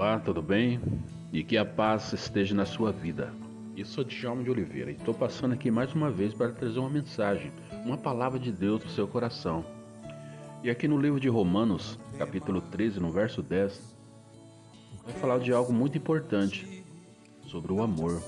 Olá, tudo bem? E que a paz esteja na sua vida. Eu sou Djalma de Oliveira e estou passando aqui mais uma vez para trazer uma mensagem, uma palavra de Deus para o seu coração. E aqui no livro de Romanos, capítulo 13, no verso 10, vai falar de algo muito importante sobre o amor.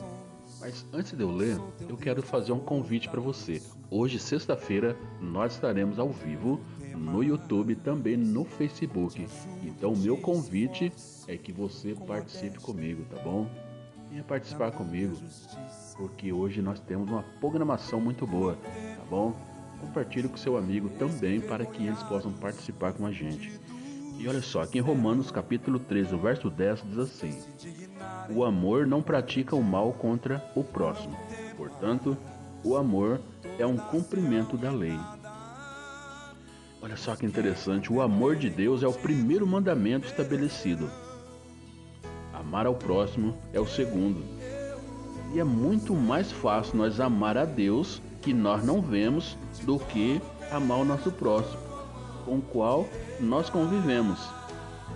Mas antes de eu ler, eu quero fazer um convite para você. Hoje, sexta-feira, nós estaremos ao vivo no YouTube, também no Facebook. Então, o meu convite é que você participe comigo, tá bom? Venha participar comigo, porque hoje nós temos uma programação muito boa, tá bom? Compartilhe com seu amigo também para que eles possam participar com a gente. E olha só, aqui em Romanos capítulo 13, verso 10 diz assim: O amor não pratica o mal contra o próximo. Portanto, o amor é um cumprimento da lei. Olha só que interessante, o amor de Deus é o primeiro mandamento estabelecido. Amar ao próximo é o segundo. E é muito mais fácil nós amar a Deus, que nós não vemos, do que amar o nosso próximo com o qual nós convivemos.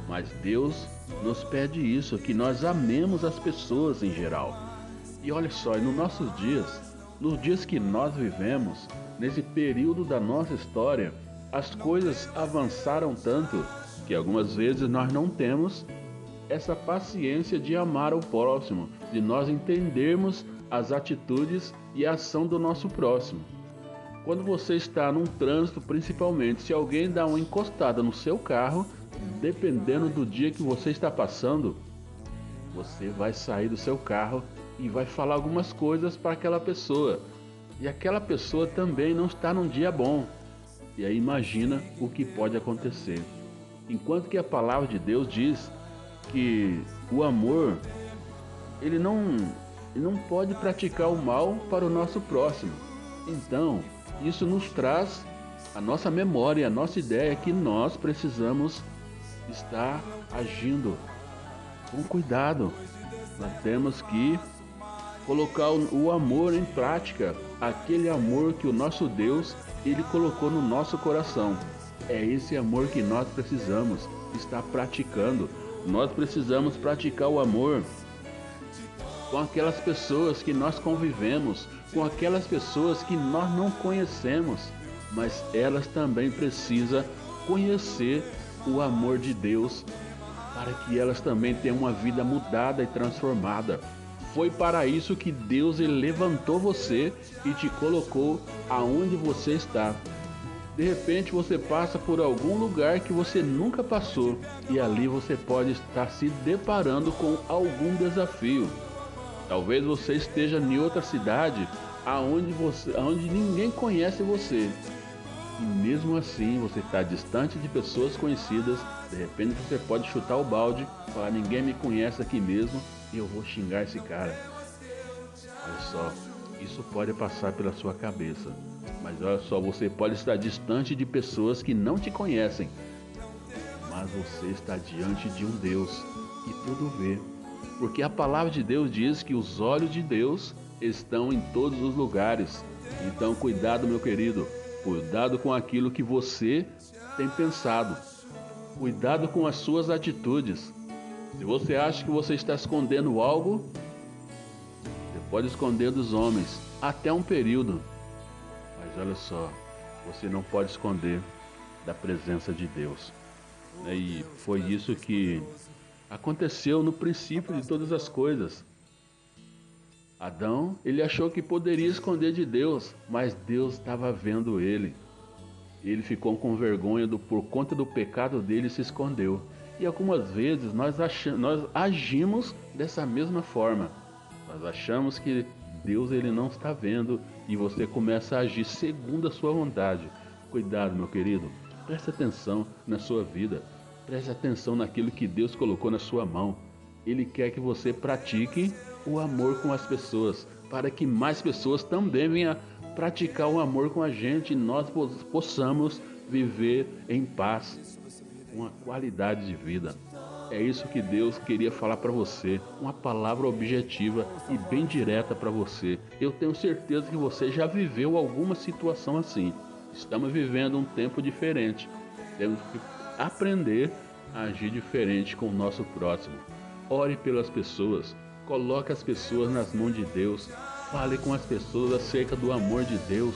Mas Deus nos pede isso, que nós amemos as pessoas em geral. E olha só, nos nossos dias, nos dias que nós vivemos, nesse período da nossa história, as coisas avançaram tanto que algumas vezes nós não temos essa paciência de amar o próximo, de nós entendermos as atitudes e a ação do nosso próximo. Quando você está num trânsito, principalmente, se alguém dá uma encostada no seu carro, dependendo do dia que você está passando, você vai sair do seu carro e vai falar algumas coisas para aquela pessoa. E aquela pessoa também não está num dia bom. E aí imagina o que pode acontecer. Enquanto que a palavra de Deus diz que o amor ele não ele não pode praticar o mal para o nosso próximo. Então, isso nos traz a nossa memória, a nossa ideia que nós precisamos estar agindo com cuidado. Nós temos que colocar o amor em prática, aquele amor que o nosso Deus ele colocou no nosso coração. É esse amor que nós precisamos estar praticando. Nós precisamos praticar o amor com aquelas pessoas que nós convivemos, com aquelas pessoas que nós não conhecemos, mas elas também precisam conhecer o amor de Deus para que elas também tenham uma vida mudada e transformada. Foi para isso que Deus levantou você e te colocou aonde você está. De repente você passa por algum lugar que você nunca passou e ali você pode estar se deparando com algum desafio. Talvez você esteja em outra cidade aonde você, aonde ninguém conhece você. E mesmo assim você está distante de pessoas conhecidas, de repente você pode chutar o balde, falar ninguém me conhece aqui mesmo e eu vou xingar esse cara. Olha só, isso pode passar pela sua cabeça. Mas olha só, você pode estar distante de pessoas que não te conhecem. Mas você está diante de um Deus que tudo vê porque a palavra de Deus diz que os olhos de Deus estão em todos os lugares. Então, cuidado, meu querido, cuidado com aquilo que você tem pensado, cuidado com as suas atitudes. Se você acha que você está escondendo algo, você pode esconder dos homens até um período, mas olha só, você não pode esconder da presença de Deus. E foi isso que aconteceu no princípio de todas as coisas. Adão, ele achou que poderia esconder de Deus, mas Deus estava vendo ele. Ele ficou com vergonha do, por conta do pecado dele e se escondeu. E algumas vezes nós, achamos, nós agimos dessa mesma forma. Nós achamos que Deus ele não está vendo e você começa a agir segundo a sua vontade. Cuidado, meu querido. Preste atenção na sua vida. Preste atenção naquilo que Deus colocou na sua mão. Ele quer que você pratique o amor com as pessoas, para que mais pessoas também venham praticar o amor com a gente e nós possamos viver em paz, uma qualidade de vida. É isso que Deus queria falar para você, uma palavra objetiva e bem direta para você. Eu tenho certeza que você já viveu alguma situação assim. Estamos vivendo um tempo diferente. Temos que aprender a agir diferente com o nosso próximo. Ore pelas pessoas. Coloque as pessoas nas mãos de Deus. Fale com as pessoas acerca do amor de Deus.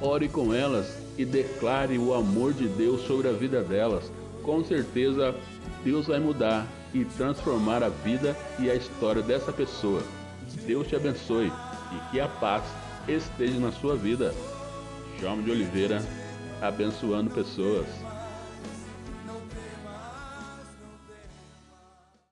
Ore com elas e declare o amor de Deus sobre a vida delas. Com certeza, Deus vai mudar e transformar a vida e a história dessa pessoa. Deus te abençoe e que a paz esteja na sua vida. João de Oliveira, abençoando pessoas.